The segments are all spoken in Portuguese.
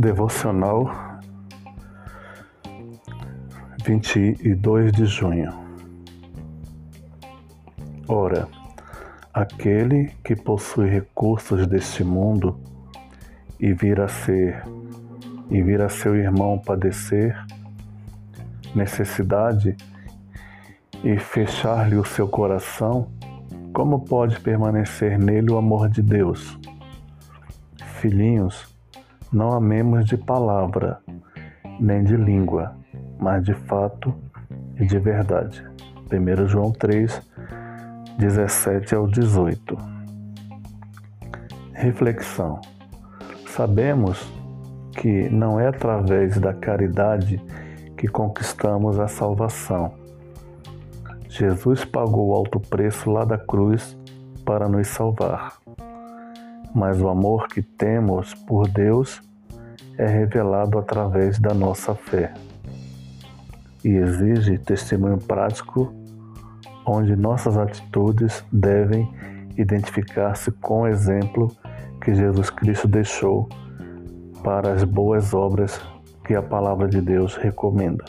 Devocional 22 de junho. Ora, aquele que possui recursos deste mundo e vir a ser e vir a seu irmão padecer necessidade e fechar-lhe o seu coração, como pode permanecer nele o amor de Deus? Filhinhos, não amemos de palavra, nem de língua, mas de fato e de verdade. 1 João 3, 17 ao 18. Reflexão. Sabemos que não é através da caridade que conquistamos a salvação. Jesus pagou alto preço lá da cruz para nos salvar mas o amor que temos por Deus é revelado através da nossa fé e exige testemunho prático onde nossas atitudes devem identificar-se com o exemplo que Jesus Cristo deixou para as boas obras que a palavra de Deus recomenda.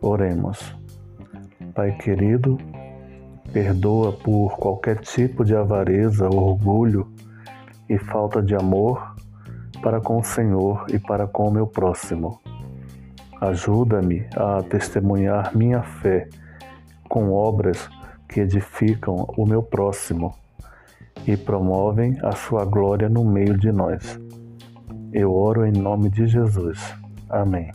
Oremos. Pai querido, Perdoa por qualquer tipo de avareza, orgulho e falta de amor para com o Senhor e para com o meu próximo. Ajuda-me a testemunhar minha fé com obras que edificam o meu próximo e promovem a sua glória no meio de nós. Eu oro em nome de Jesus. Amém.